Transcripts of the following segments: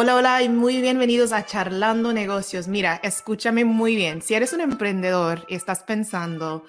Hola, hola y muy bienvenidos a Charlando Negocios. Mira, escúchame muy bien. Si eres un emprendedor y estás pensando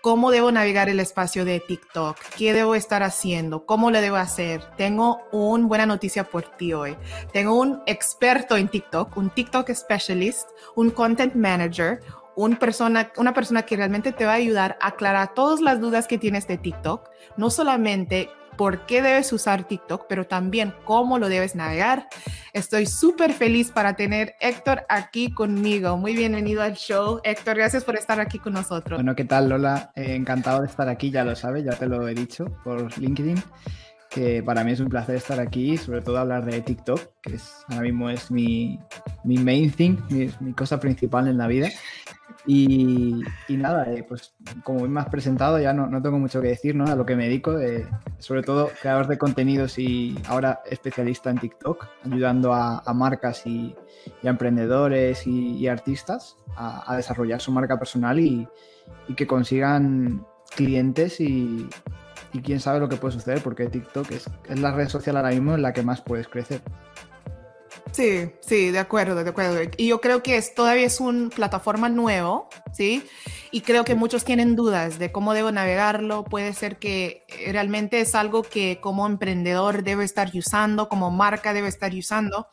cómo debo navegar el espacio de TikTok, qué debo estar haciendo, cómo lo debo hacer, tengo una buena noticia por ti hoy. Tengo un experto en TikTok, un TikTok specialist, un content manager, una persona que realmente te va a ayudar a aclarar todas las dudas que tienes de TikTok, no solamente por qué debes usar TikTok, pero también cómo lo debes navegar. Estoy súper feliz para tener Héctor aquí conmigo. Muy bienvenido al show. Héctor, gracias por estar aquí con nosotros. Bueno, ¿qué tal, Lola? Eh, encantado de estar aquí, ya lo sabes, ya te lo he dicho por LinkedIn que para mí es un placer estar aquí, sobre todo hablar de TikTok, que es, ahora mismo es mi, mi main thing, mi, mi, cosa principal en la vida. Y, nada, eh, pues como me has presentado, ya no, no, tengo mucho que decir ¿no? a lo que me dedico, eh, sobre todo creador de contenidos y ahora especialista en TikTok, ayudando a, marcas y, a emprendedores y, artistas a, desarrollar su marca personal y, que consigan clientes y, quién sabe lo que puede suceder, porque TikTok es, es la red social ahora mismo en la que más puedes crecer. Sí, sí, de acuerdo, de acuerdo. Y yo creo que es, todavía es una plataforma nuevo, ¿sí? Y creo que muchos tienen dudas de cómo debo navegarlo. Puede ser que realmente es algo que como emprendedor debe estar usando, como marca debe estar usando.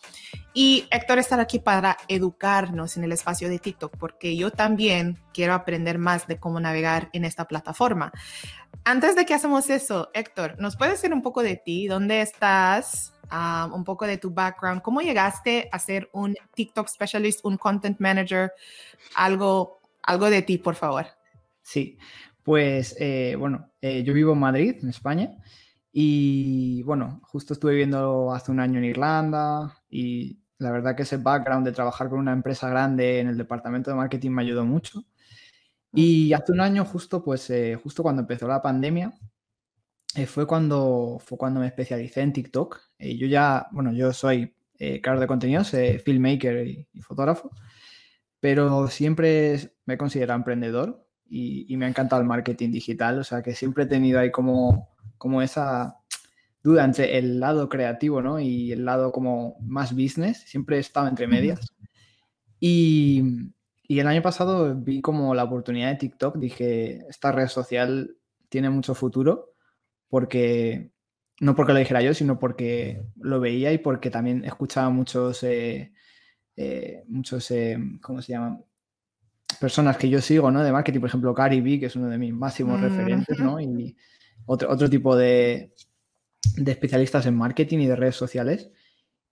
Y Héctor estar aquí para educarnos en el espacio de TikTok, porque yo también quiero aprender más de cómo navegar en esta plataforma. Antes de que hacemos eso, Héctor, ¿nos puedes decir un poco de ti? ¿Dónde estás? un poco de tu background. ¿Cómo llegaste a ser un TikTok specialist, un content manager? Algo, algo de ti, por favor. Sí, pues eh, bueno, eh, yo vivo en Madrid, en España, y bueno, justo estuve viviendo hace un año en Irlanda y la verdad que ese background de trabajar con una empresa grande en el departamento de marketing me ayudó mucho. Y hace un año, justo, pues, eh, justo cuando empezó la pandemia, eh, fue, cuando, fue cuando me especialicé en TikTok. Eh, yo ya, bueno, yo soy eh, creador de contenidos, filmmaker y, fotógrafo, pero siempre me he considerado emprendedor y, me ha encantado el marketing digital, o sea que siempre he tenido ahí como, como esa duda entre el lado creativo ¿no? y el lado como más business, siempre he estado entre medias. Y, y el año pasado vi como la oportunidad de TikTok, dije, esta red social tiene mucho futuro porque no porque lo dijera yo, sino porque lo veía y porque también escuchaba muchos, eh, eh, muchos, eh, ¿cómo se llaman? Personas que yo sigo, ¿no? De marketing, por ejemplo, Gary Vee, que es uno de mis máximos referentes, ¿no? Y otro, otro tipo de, de, especialistas en marketing y de redes sociales.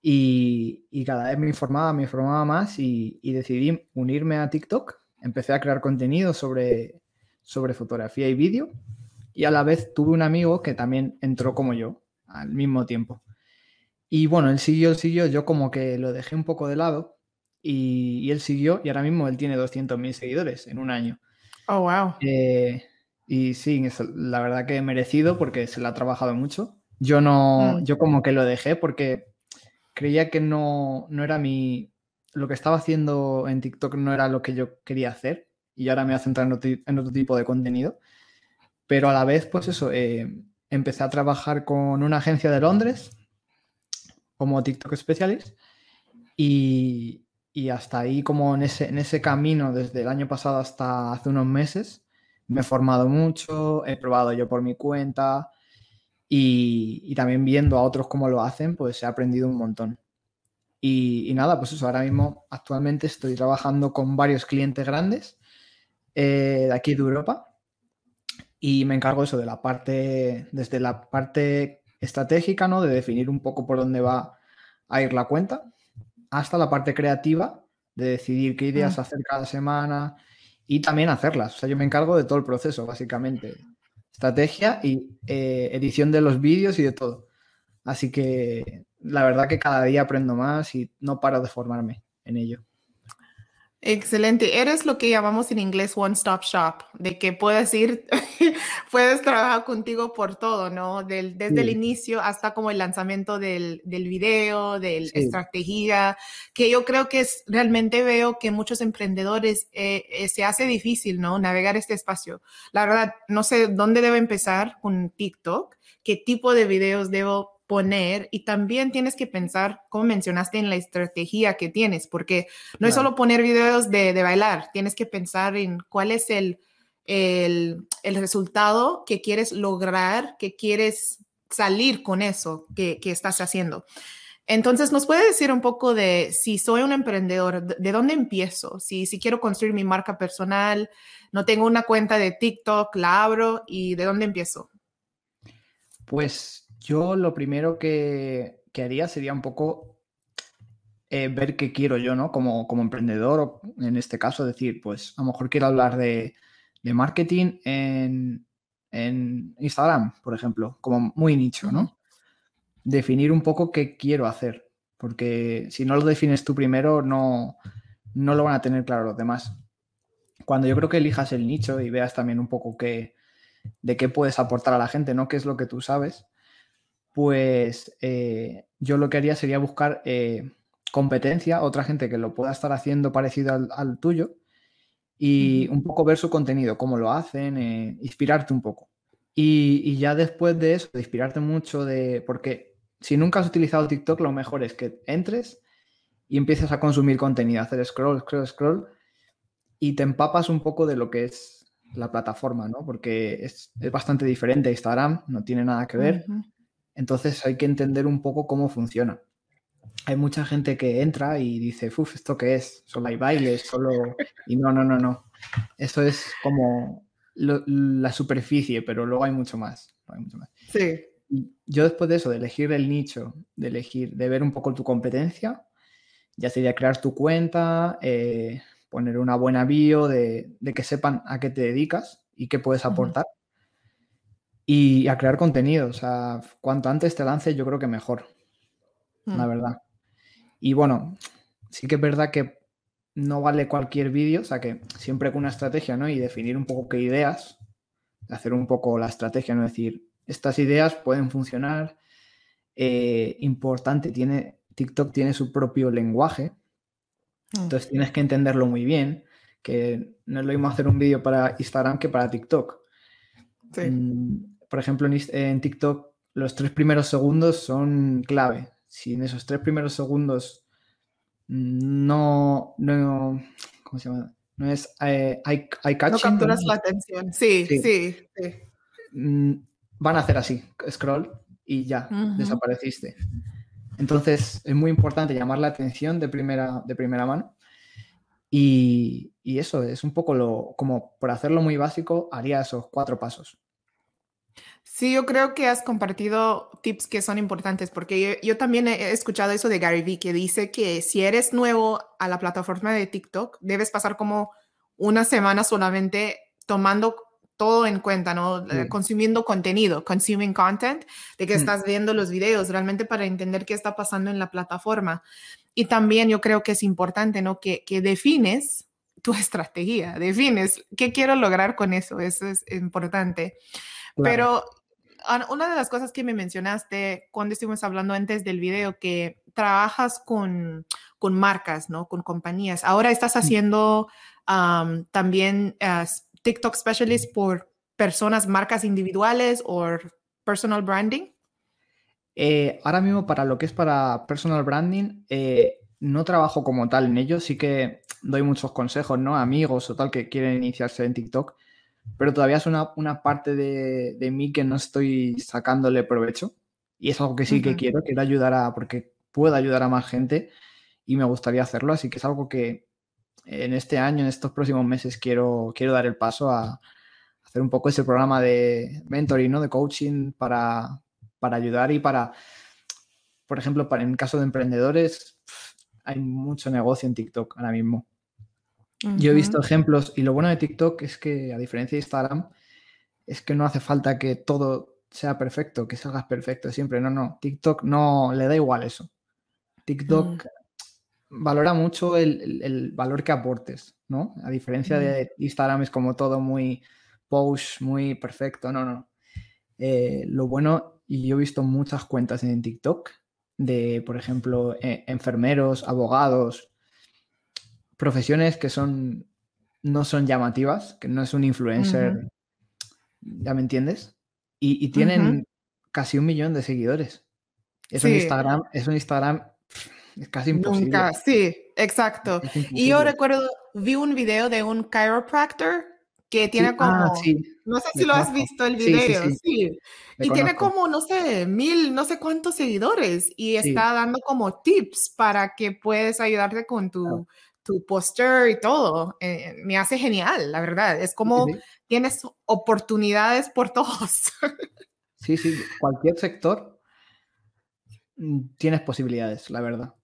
Y, y, cada vez me informaba, me informaba más y, y, decidí unirme a TikTok. Empecé a crear contenido sobre, sobre fotografía y vídeo y a la vez tuve un amigo que también entró como yo al mismo tiempo. Y bueno, él siguió, él siguió, yo como que lo dejé un poco de lado y, él siguió y ahora mismo él tiene 200.000 seguidores en un año. Oh, wow. Eh, y sí, la verdad que he merecido porque se lo ha trabajado mucho. Yo no, mm. yo como que lo dejé porque creía que no, no era mi, lo que estaba haciendo en TikTok no era lo que yo quería hacer y ahora me voy a centrar en otro tipo de contenido. Pero a la vez, pues eso, eh, empecé a trabajar con una agencia de Londres como TikTok Specialist y, hasta ahí como en ese, en ese camino desde el año pasado hasta hace unos meses me he formado mucho, he probado yo por mi cuenta y, también viendo a otros cómo lo hacen, pues he aprendido un montón. Y, nada, pues eso, ahora mismo actualmente estoy trabajando con varios clientes grandes eh, de aquí de Europa y me encargo eso de la parte, desde la parte estratégica, ¿no? De definir un poco por dónde va a ir la cuenta, hasta la parte creativa, de decidir qué ideas mm. hacer cada semana y también hacerlas. O sea, yo me encargo de todo el proceso, básicamente. Estrategia y eh, edición de los vídeos y de todo. Así que la verdad que cada día aprendo más y no paro de formarme en ello. Excelente. Eres lo que llamamos en inglés one stop shop, de que puedes ir, puedes trabajar contigo por todo, ¿no? desde el inicio hasta como el lanzamiento del, del video, de la estrategia, que yo creo que es realmente veo que muchos emprendedores eh, eh, se hace difícil, ¿no? Navegar este espacio. La verdad, no sé dónde debo empezar con TikTok, qué tipo de videos debo poner y también tienes que pensar, como mencionaste, en la estrategia que tienes, porque no es solo poner videos de, bailar, tienes que pensar en cuál es el, el, resultado que quieres lograr, que quieres salir con eso que, que estás haciendo. Entonces, ¿nos puede decir un poco de si soy un emprendedor, de dónde empiezo? Si, si quiero construir mi marca personal, no tengo una cuenta de TikTok, la abro y de dónde empiezo? Pues yo lo primero que, haría sería un poco eh, ver qué quiero yo, ¿no? Como, como emprendedor, o en este caso, decir, pues a lo mejor quiero hablar de, marketing en, en, Instagram, por ejemplo, como muy nicho, ¿no? definir un poco qué quiero hacer, porque si no lo defines tú primero, no, no lo van a tener claro los demás. Cuando yo creo que elijas el nicho y veas también un poco qué, de qué puedes aportar a la gente, ¿no? ¿Qué es lo que tú sabes? Pues eh, yo lo que haría sería buscar eh, competencia, otra gente que lo pueda estar haciendo parecido al, tuyo y un poco ver su contenido, cómo lo hacen, eh, inspirarte un poco. Y, y, ya después de eso, de inspirarte mucho de, porque si nunca has utilizado TikTok, lo mejor es que entres y empieces a consumir contenido, hacer scroll, scroll, scroll, y te empapas un poco de lo que es la plataforma, ¿no? Porque es, bastante diferente a Instagram, no tiene nada que ver. Entonces hay que entender un poco cómo funciona. Hay mucha gente que entra y dice, uff, ¿esto qué es? Solo hay bailes, solo... Y no, no, no, no. Eso es como la superficie, pero luego hay mucho más. Hay mucho más. Sí yo después de eso, de elegir el nicho, de elegir, de ver un poco tu competencia, ya sería crear tu cuenta, eh, poner una buena bio de, que sepan a qué te dedicas y qué puedes aportar. Y a crear contenido. O sea, cuanto antes te lances, yo creo que mejor. La mm. verdad. Y bueno, sí que es verdad que no vale cualquier vídeo, o sea que siempre con una estrategia, ¿no? Y definir un poco qué ideas, hacer un poco la estrategia, no decir, estas ideas pueden funcionar. Eh, importante, tiene, TikTok tiene su propio lenguaje, mm. entonces tienes que entenderlo muy bien, que no es lo mismo hacer un vídeo para Instagram que para TikTok. Mm, por ejemplo, en, TikTok los tres primeros segundos son clave. Si en esos tres primeros segundos no, no ¿cómo se llama? No es eh, No capturas la atención. Sí, sí, sí. Mm, van a hacer así, scroll y ya, desapareciste. Entonces es muy importante llamar la atención de primera, de primera mano. Y, eso es un poco lo, como por hacerlo muy básico, haría esos cuatro pasos. Sí, yo creo que has compartido tips que son importantes porque yo, yo, también he escuchado eso de Gary Vee que dice que si eres nuevo a la plataforma de TikTok, debes pasar como una semana solamente tomando todo en cuenta, ¿no? Eh, consumiendo contenido, consuming content, de que mm. estás viendo los videos realmente para entender qué está pasando en la plataforma. Y también yo creo que es importante, ¿no? Que, que defines tu estrategia, defines qué quiero lograr con eso, eso es importante. Pero una de las cosas que me mencionaste cuando estuvimos hablando antes del video, que trabajas con, con marcas, ¿no? Con compañías. Ahora estás haciendo también uh, TikTok specialist por personas, marcas individuales o personal branding? Eh, ahora mismo para lo que es para personal branding, eh, no trabajo como tal en ello, sí que doy muchos consejos, ¿no? Amigos o tal que quieren iniciarse en TikTok, pero todavía es una, parte de, mí que no estoy sacándole provecho y es algo que sí que quiero, quiero ayudar a, porque puedo ayudar a más gente y me gustaría hacerlo, así que es algo que en este año, en estos próximos meses, quiero, quiero dar el paso a hacer un poco ese programa de mentoring, ¿no? De coaching para, ayudar y para, por ejemplo, para, en caso de emprendedores, hay mucho negocio en TikTok ahora mismo. Yo he visto ejemplos y lo bueno de TikTok es que, a diferencia de Instagram, es que no hace falta que todo sea perfecto, que salgas perfecto siempre. No, no. TikTok no le da igual eso. TikTok mm valora mucho el, valor que aportes, ¿no? A diferencia de Instagram es como todo muy post, muy perfecto, no, no. Eh, lo bueno, y yo he visto muchas cuentas en TikTok de, por ejemplo, e, enfermeros, abogados, profesiones que son no son llamativas, que no es un influencer, ¿ya me entiendes? Y, tienen casi un millón de seguidores. Eso en Instagram, eso en Instagram es casi imposible. Nunca, sí, exacto. Y yo recuerdo, vi un video de un chiropractor que tiene ah, como, no sé si lo has visto el video, sí, y tiene como, no sé, mil, no sé cuántos seguidores y está dando como tips para que puedes ayudarte con tu, tu posture y todo. Eh, me hace genial, la verdad. Es como tienes oportunidades por todos. sí, sí, cualquier sector mm, tienes posibilidades, la verdad.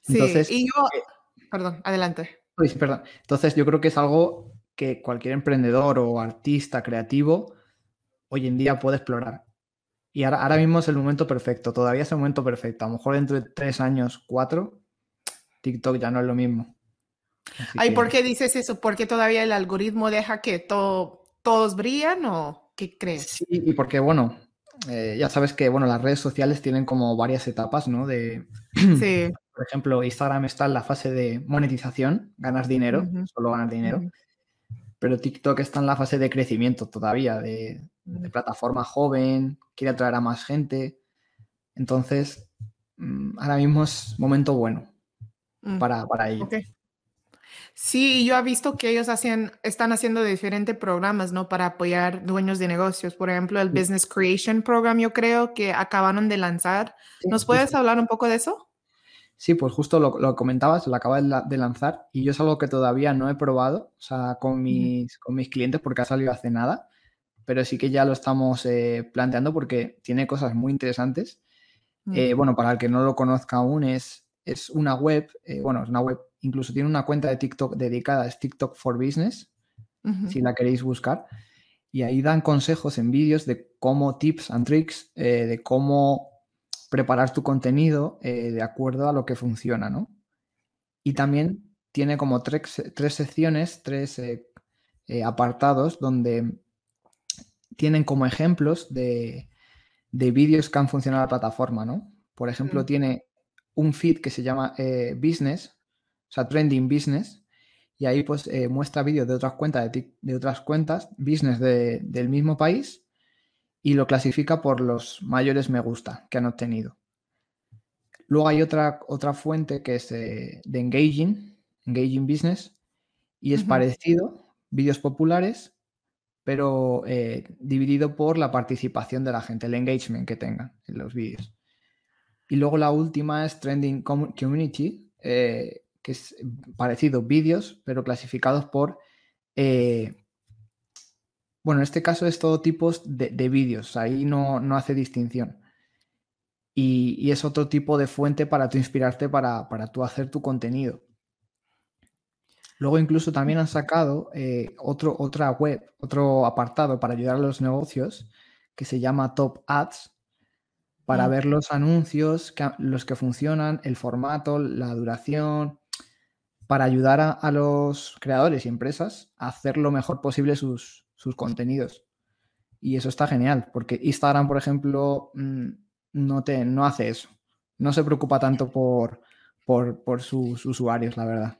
Sí, y yo, eh, perdón, adelante. perdón. Entonces yo creo que es algo que cualquier emprendedor o artista creativo hoy en día puede explorar. Y ahora, ahora mismo es el momento perfecto, todavía es el momento perfecto. A lo mejor dentro de tres años, cuatro, TikTok ya no es lo mismo. Ay, ¿por qué dices eso? ¿Porque todavía el algoritmo deja que todo, todos brillan o qué crees? Sí, y porque, bueno, eh, ya sabes que, bueno, las redes sociales tienen como varias etapas, ¿no? De, sí. Por ejemplo, Instagram está en la fase de monetización, ganas dinero, solo ganas dinero pero TikTok está en la fase de crecimiento todavía, de, plataforma joven, quiere atraer a más gente. Entonces, mm, ahora mismo es momento bueno mm, para, para ello. Sí, yo he visto que ellos hacen, están haciendo diferentes programas, ¿no? Para apoyar dueños de negocios. Por ejemplo, el Business Creation Program, yo creo que acabaron de lanzar. ¿Nos puedes hablar un poco de eso? Sí, pues justo lo, comentabas, lo acabas de lanzar y yo es algo que todavía no he probado, o sea, con mis, con mis clientes porque ha salido hace nada, pero sí que ya lo estamos eh, planteando porque tiene cosas muy interesantes. Eh, bueno, para el que no lo conozca aún, es, es una web, eh, bueno, es una web, incluso tiene una cuenta de TikTok dedicada, es TikTok for Business, si la queréis buscar. Y ahí dan consejos en vídeos de cómo tips and tricks, de cómo preparar tu contenido eh, de acuerdo a lo que funciona, ¿no? Y también tiene como tres, secciones, tres eh, eh, apartados donde tienen como ejemplos de, vídeos que han funcionado en la plataforma, ¿no? Por ejemplo, mm. tiene un feed que se llama Business, o sea, Trending Business, y ahí pues muestra vídeos de otras cuentas, de, otras cuentas, business del mismo país, y lo clasifica por los mayores me gusta que han obtenido. Luego hay otra, otra fuente que es de, Engaging, Engaging Business, y es parecido, vídeos populares, pero eh, dividido por la participación de la gente, el engagement que tengan en los vídeos. Y luego la última es Trending Community, eh, que es parecido, vídeos, pero clasificados por eh, bueno, en este caso es todo tipo de, vídeos, ahí no, hace distinción. Y, es otro tipo de fuente para tú inspirarte para, para tú hacer tu contenido. Luego incluso también han sacado eh, otro, otra web, otro apartado para ayudar a los negocios que se llama Top Ads, para ver los anuncios, los que funcionan, el formato, la duración, para ayudar a, los creadores y empresas a hacer lo mejor posible sus, sus contenidos. Y eso está genial, porque Instagram, por ejemplo, mm, no, te, no hace eso. No se preocupa tanto por, por, sus usuarios, la verdad.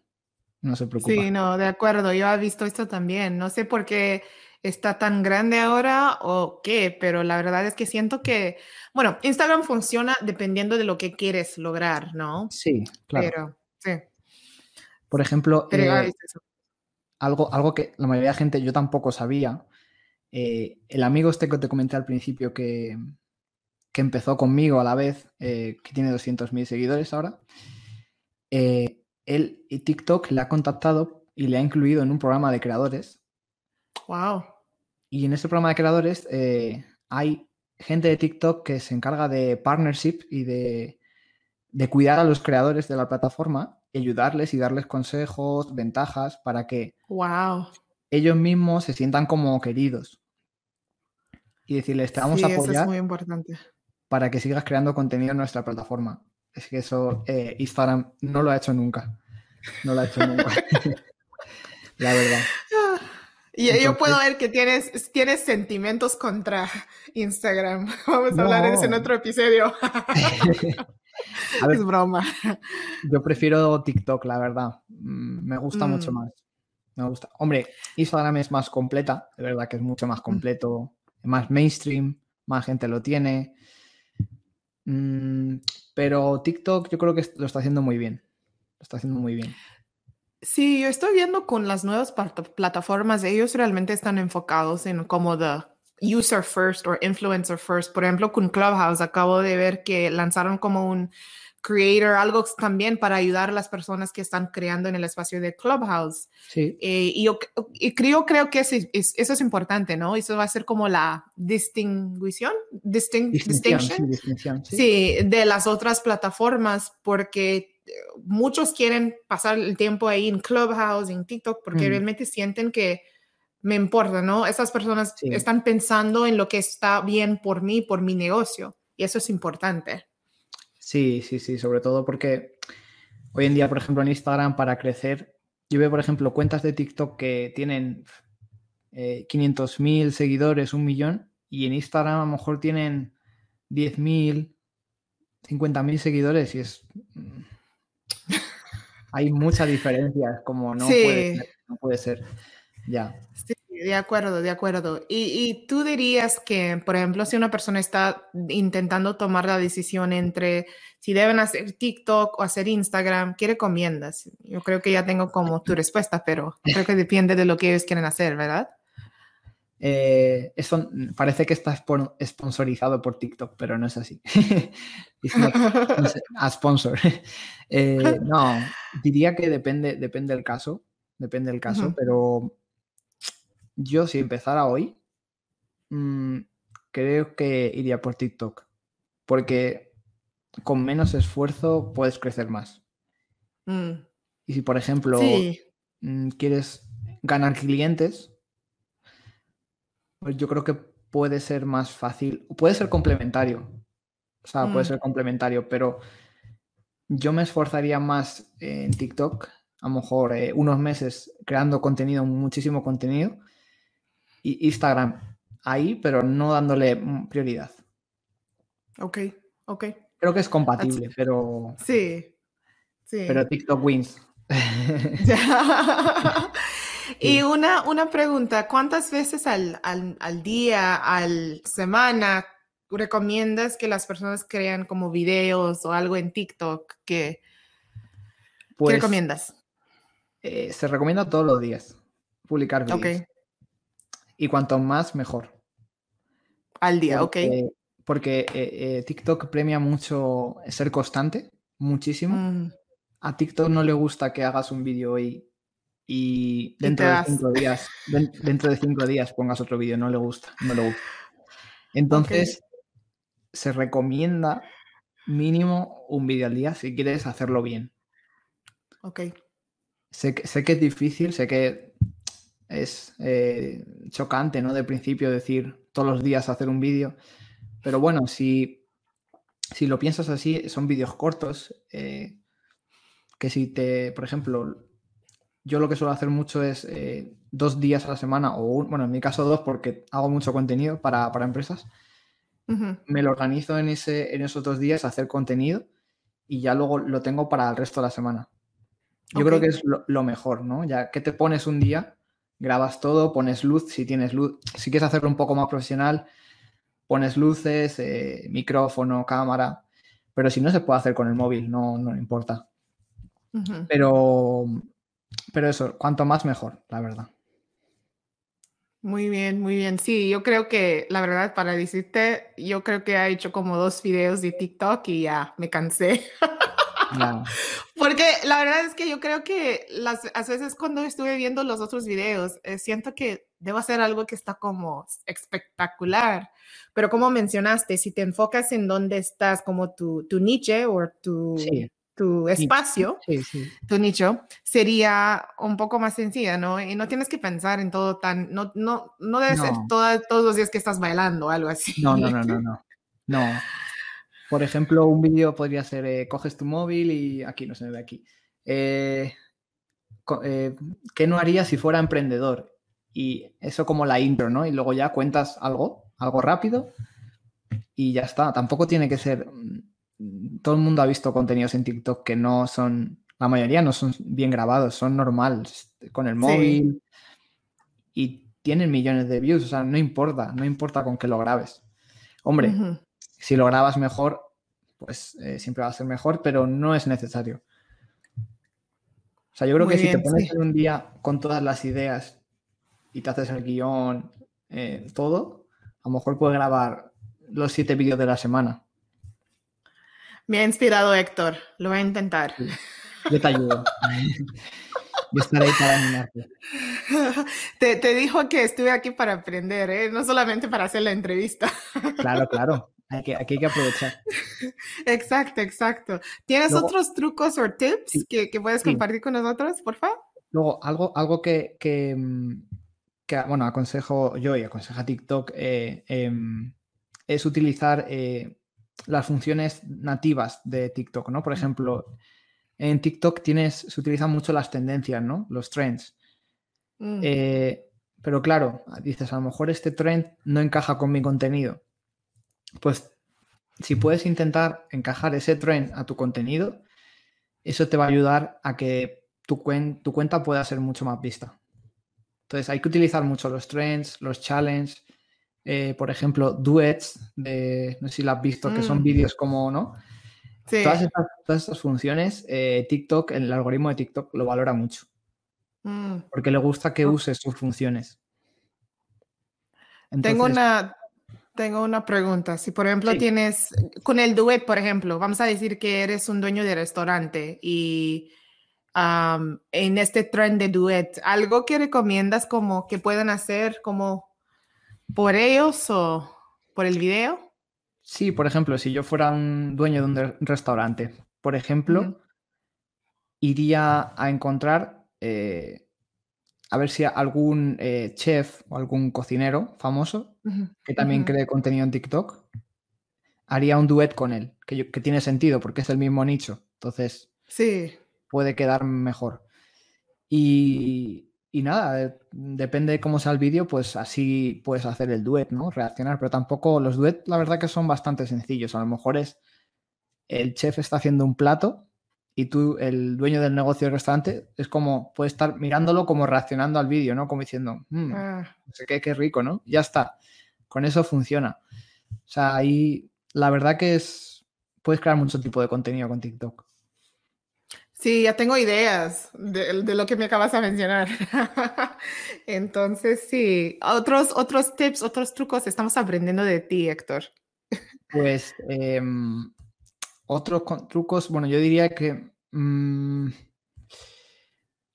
No se preocupa. Sí, no, de acuerdo. Yo he visto esto también. No sé por qué está tan grande ahora o qué, pero la verdad es que siento que, bueno, Instagram funciona dependiendo de lo que quieres lograr, ¿no? Sí, claro. Pero, sí. Por ejemplo, eh, algo, algo que la mayoría de la gente yo tampoco sabía. Eh, el amigo este que te comenté al principio que, empezó conmigo a la vez, eh, que tiene 200.000 seguidores ahora, eh, él y TikTok le ha contactado y le ha incluido en un programa de creadores. ¡Wow! Y en ese programa de creadores hay gente de TikTok que se encarga de partnership y de, de cuidar a los creadores de la plataforma ayudarles y darles consejos, ventajas para que ellos mismos se sientan como queridos. Y decirles, te vamos a apoyar muy importante. para que sigas creando contenido en nuestra plataforma. Es que eso eh, Instagram no lo ha hecho nunca. No lo ha hecho nunca. La verdad. Y yo puedo ver que tienes, tienes sentimientos contra Instagram. Vamos a hablar de eso en otro episodio. es broma. Yo prefiero TikTok, la verdad. Mm, me gusta mucho mm. más. Me gusta. Hombre, Instagram es más completa, de verdad que es mucho más mm. completo, más mainstream, más gente lo tiene. Mm, pero TikTok yo creo que lo está haciendo muy bien. Lo está haciendo muy bien. Sí, yo estoy viendo con las nuevas plataformas, ellos realmente están enfocados en como the user first o influencer first. Por ejemplo, con Clubhouse acabo de ver que lanzaron como un creator, algo también para ayudar a las personas que están creando en el espacio de Clubhouse. Sí. Eh, y yo creo, creo que eso es, importante, ¿no? Eso va a ser como la distinguición, distinction, sí, de las otras plataformas, porque muchos quieren pasar el tiempo ahí en Clubhouse, en TikTok, porque mm. realmente sienten que me importa, ¿no? Esas personas están pensando en lo que está bien por mí, por mi negocio, y eso es importante. Sí, sí, sí, sobre todo porque hoy en día, por ejemplo, en Instagram, para crecer, yo veo, por ejemplo, cuentas de TikTok que tienen eh, 500.000 seguidores, un millón, y en Instagram a lo mejor tienen 10.000, 50.000 seguidores, y es. Hay mucha diferencia, como no, puede ser, no puede ser. Ya. Sí, de acuerdo, de acuerdo. Y, tú dirías que, por ejemplo, si una persona está intentando tomar la decisión entre si deben hacer TikTok o hacer Instagram, ¿qué recomiendas? Yo creo que ya tengo como tu respuesta, pero creo que depende de lo que ellos quieren hacer, ¿verdad? Eh, eso parece que está sponsorizado por TikTok, pero no es así. a sponsor. Eh, no, diría que depende, depende del caso, depende del caso, pero yo si empezara hoy, mm, creo que iría por TikTok, porque con menos esfuerzo puedes crecer más. Mm. Y si, por ejemplo, mm, quieres ganar clientes, pues yo creo que puede ser más fácil, puede ser complementario, o sea, puede ser complementario, pero yo me esforzaría más en TikTok, a lo mejor eh, unos meses creando contenido, muchísimo contenido, Instagram ahí, pero no dándole prioridad. Ok, ok. Creo que es compatible, pero. Sí, sí. Pero TikTok wins. y una, una pregunta: ¿cuántas veces al, día, al semana, recomiendas que las personas crean como videos o algo en TikTok? que ¿Qué pues, recomiendas? Eh, se recomienda todos los días publicar videos. Ok. Y cuanto más, mejor. Al día, ok. Porque eh, eh, TikTok premia mucho ser constante, muchísimo. Mm. A TikTok no le gusta que hagas un vídeo hoy y dentro de cinco días, dentro de cinco días pongas otro vídeo, no le gusta, no le gusta. Entonces, se recomienda mínimo un vídeo al día si quieres hacerlo bien. Ok. Sé, sé que es difícil, sé que es eh, chocante, ¿no? De principio decir todos los días hacer un vídeo. Pero bueno, si, si lo piensas así, son vídeos cortos. Eh, que si te, por ejemplo, yo lo que suelo hacer mucho es eh, dos días a la semana, o bueno, en mi caso dos, porque hago mucho contenido para, empresas. Me lo organizo en, ese, en esos dos días, hacer contenido, y ya luego lo tengo para el resto de la semana. Yo creo que es lo, lo, mejor, ¿no? Ya que te pones un día grabas todo, pones luz, si tienes luz, si quieres hacerlo un poco más profesional, pones luces, eh, micrófono, cámara, pero si no se puede hacer con el móvil, no, no importa. Pero, pero eso, cuanto más mejor, la verdad. Muy bien, muy bien. Sí, yo creo que, la verdad, para decirte, yo creo que he hecho como dos videos de TikTok y ya me cansé. Porque la verdad es que yo creo que las a veces cuando estuve viendo los otros videos, eh, siento que debo hacer algo que está como espectacular. Pero como mencionaste, si te enfocas en dónde estás, como tu, tu niche o tu, tu espacio, tu nicho, sería un poco más sencilla, ¿no? Y no tienes que pensar en todo tan, no, no, no debe ser todos los días que estás bailando o algo así. No, no, no, no, no. No, por ejemplo, un vídeo podría ser, eh, coges tu móvil y aquí no se me ve aquí. Eh, eh, ¿Qué no haría si fuera emprendedor? Y eso como la intro, ¿no? Y luego ya cuentas algo, algo rápido y ya está. Tampoco tiene que ser... Todo el mundo ha visto contenidos en TikTok que no son, la mayoría no son bien grabados, son normales, con el móvil y tienen millones de views, o sea, no importa, no importa con que lo grabes. Hombre, si lo grabas mejor, pues eh, siempre va a ser mejor, pero no es necesario. O sea, yo creo que si te pones en un día con todas las ideas y te haces el guion, eh, todo, a lo mejor puedes grabar los siete vídeos de la semana. Me ha inspirado Héctor, lo voy a intentar. Yo te ayudo. Yo estaré ahí para animarte. Te, te, dijo que estuve aquí para aprender, ¿eh? no solamente para hacer la entrevista. Claro, claro. Aquí, hay que aprovechar. Exacto, exacto. ¿Tienes otros trucos o tips que, que, puedes compartir con nosotros, por favor? Luego, algo, algo que, que, mm, bueno, aconsejo yo y aconseja TikTok eh, em, es utilizar eh, las funciones nativas de TikTok, ¿no? Por ejemplo, en TikTok tienes, se utilizan mucho las tendencias, ¿no? Los trends. Mm. Eh, pero claro, dices, a lo mejor este trend no encaja con mi contenido. Pues si puedes intentar encajar ese trend a tu contenido, eso te va a ayudar a que tu, tu cuenta pueda ser mucho más vista. Entonces hay que utilizar mucho los trends, los challenges, eh, por ejemplo, duets, de, no sé si lo has visto, que son mm. vídeos como, ¿no? Todas, estas, funciones, eh, TikTok, el algoritmo de TikTok lo valora mucho. Mm. Porque le gusta que uses sus funciones. tengo, una, tengo una pregunta. Si, por ejemplo, tienes con el duet, por ejemplo, vamos a decir que eres un dueño de restaurante y en este trend de duet, ¿algo que recomiendas como que puedan hacer como por ellos o por el video? Sí, por ejemplo, si yo fuera un dueño de un restaurante, por ejemplo, iría a encontrar, eh, a ver si algún eh, chef o algún cocinero famoso que también cree contenido en TikTok, haría un duet con él, que, tiene sentido porque es el mismo nicho. Entonces, sí. puede quedar mejor. Y, y nada, depende de cómo sea el vídeo, pues así puedes hacer el duet, ¿no? Reaccionar, pero tampoco los duet, la verdad que son bastante sencillos. A lo mejor es el chef está haciendo un plato y tú, el dueño del negocio del restaurante, es como, puedes estar mirándolo como reaccionando al vídeo, ¿no? Como diciendo, mmm, no sé qué, qué rico, ¿no? Ya está. Con eso funciona. O sea, ahí la verdad que es, puedes crear mucho tipo de contenido con TikTok. Sí, ya tengo ideas de, lo que me acabas de mencionar. Entonces, sí, otros, otros tips, otros trucos estamos aprendiendo de ti, Héctor. Pues em, otros trucos, bueno, yo diría que mm,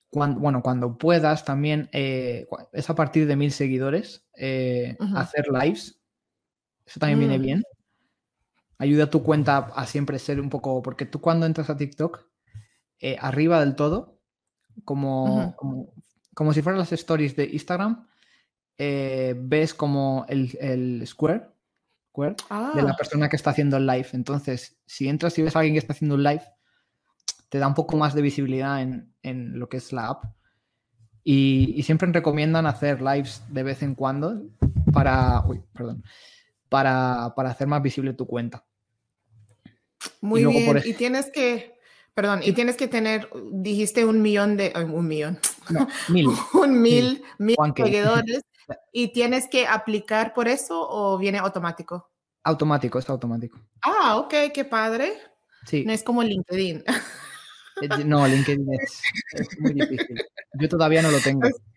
cuando, bueno, cuando puedas también, eh, es a partir de mil seguidores, eh, hacer lives. Eso también viene mm. bien. Ayuda a tu cuenta a siempre ser un poco, porque tú cuando entras a TikTok, eh, arriba del todo, como, como, si fueran las stories de Instagram, eh, ves como el, square, de la ah. persona que está haciendo el live. Entonces, si entras y ves a alguien que está haciendo un live, te da un poco más de visibilidad en, lo que es la app. Y, siempre recomiendan hacer lives de vez en cuando para, perdón, para, hacer más visible tu cuenta. Muy bien. y tienes que, Perdón, y tienes que tener, dijiste un millón de, un millón, no, mil. un mil, mil, seguidores, y tienes que aplicar por eso o viene automático? Automático, es automático. Ah, ok, qué padre. Sí. No es como LinkedIn. No, LinkedIn es, es muy difícil. Yo todavía no lo tengo.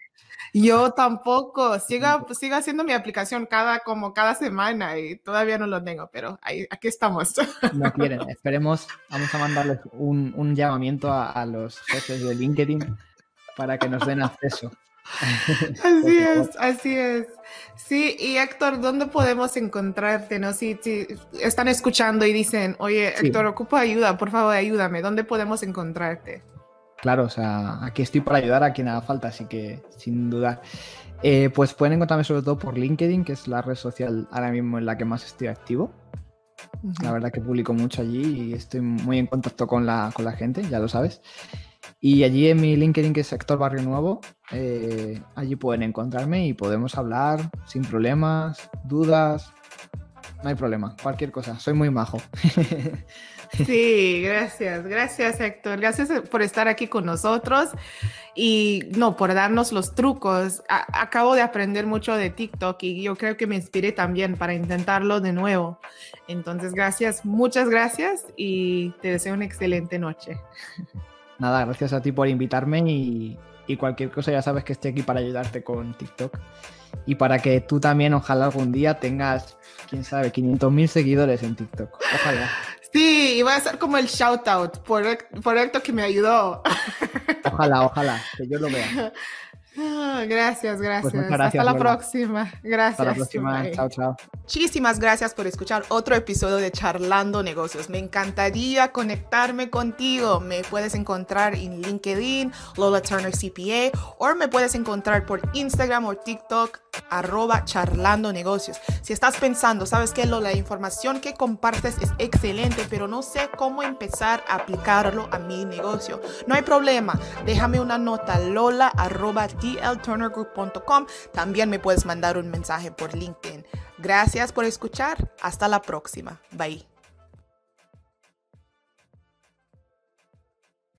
Yo tampoco. Sigo, sigo haciendo mi aplicación cada, como cada semana y todavía no lo tengo, pero ahí, aquí estamos. No quieren. Esperemos, vamos a mandarles un, un llamamiento a, a, los jefes de LinkedIn para que nos den acceso. Así es, así es. Sí, y Héctor, ¿dónde podemos encontrarte? ¿no? Si, si están escuchando y dicen, oye, Héctor, ocupo ayuda, por favor, ayúdame. ¿Dónde podemos encontrarte? Claro, o sea, aquí estoy para ayudar a quien haga falta, así que sin duda. Eh, pues pueden encontrarme sobre todo por LinkedIn, que es la red social ahora mismo en la que más estoy activo. La verdad que publico mucho allí y estoy muy en contacto con la, con la gente, ya lo sabes. Y allí en mi LinkedIn, que es Sector Barrio Nuevo, eh, allí pueden encontrarme y podemos hablar sin problemas, dudas, no hay problema, cualquier cosa, soy muy majo. Sí, gracias, gracias Héctor, gracias por estar aquí con nosotros y no, por darnos los trucos. acabo de aprender mucho de TikTok y yo creo que me inspiré también para intentarlo de nuevo. Entonces, gracias, muchas gracias y te deseo una excelente noche. Nada, gracias a ti por invitarme y, y cualquier cosa ya sabes que estoy aquí para ayudarte con TikTok y para que tú también ojalá algún día tengas, quién sabe, 500 mil seguidores en TikTok. Ojalá. Sí, y voy a hacer como el shout out por, por Héctor que me ayudó. Ojalá, ojalá, que yo lo vea. Ah, gracias, gracias. Pues Hasta la próxima. Gracias. Hasta la próxima. Chao, chao. Muchísimas gracias por escuchar otro episodio de Charlando Negocios. Me encantaría conectarme contigo. Me puedes encontrar en LinkedIn, Lola Turner CPA, o me puedes encontrar por Instagram o TikTok, arroba charlando negocios. Si estás pensando, sabes que la información que compartes es excelente, pero no sé cómo empezar a aplicarlo a mi negocio. No hay problema. Déjame una nota, lola arroba dlturnergroup.com. También me puedes mandar un mensaje por LinkedIn. Gracias por escuchar. Hasta la próxima. Bye.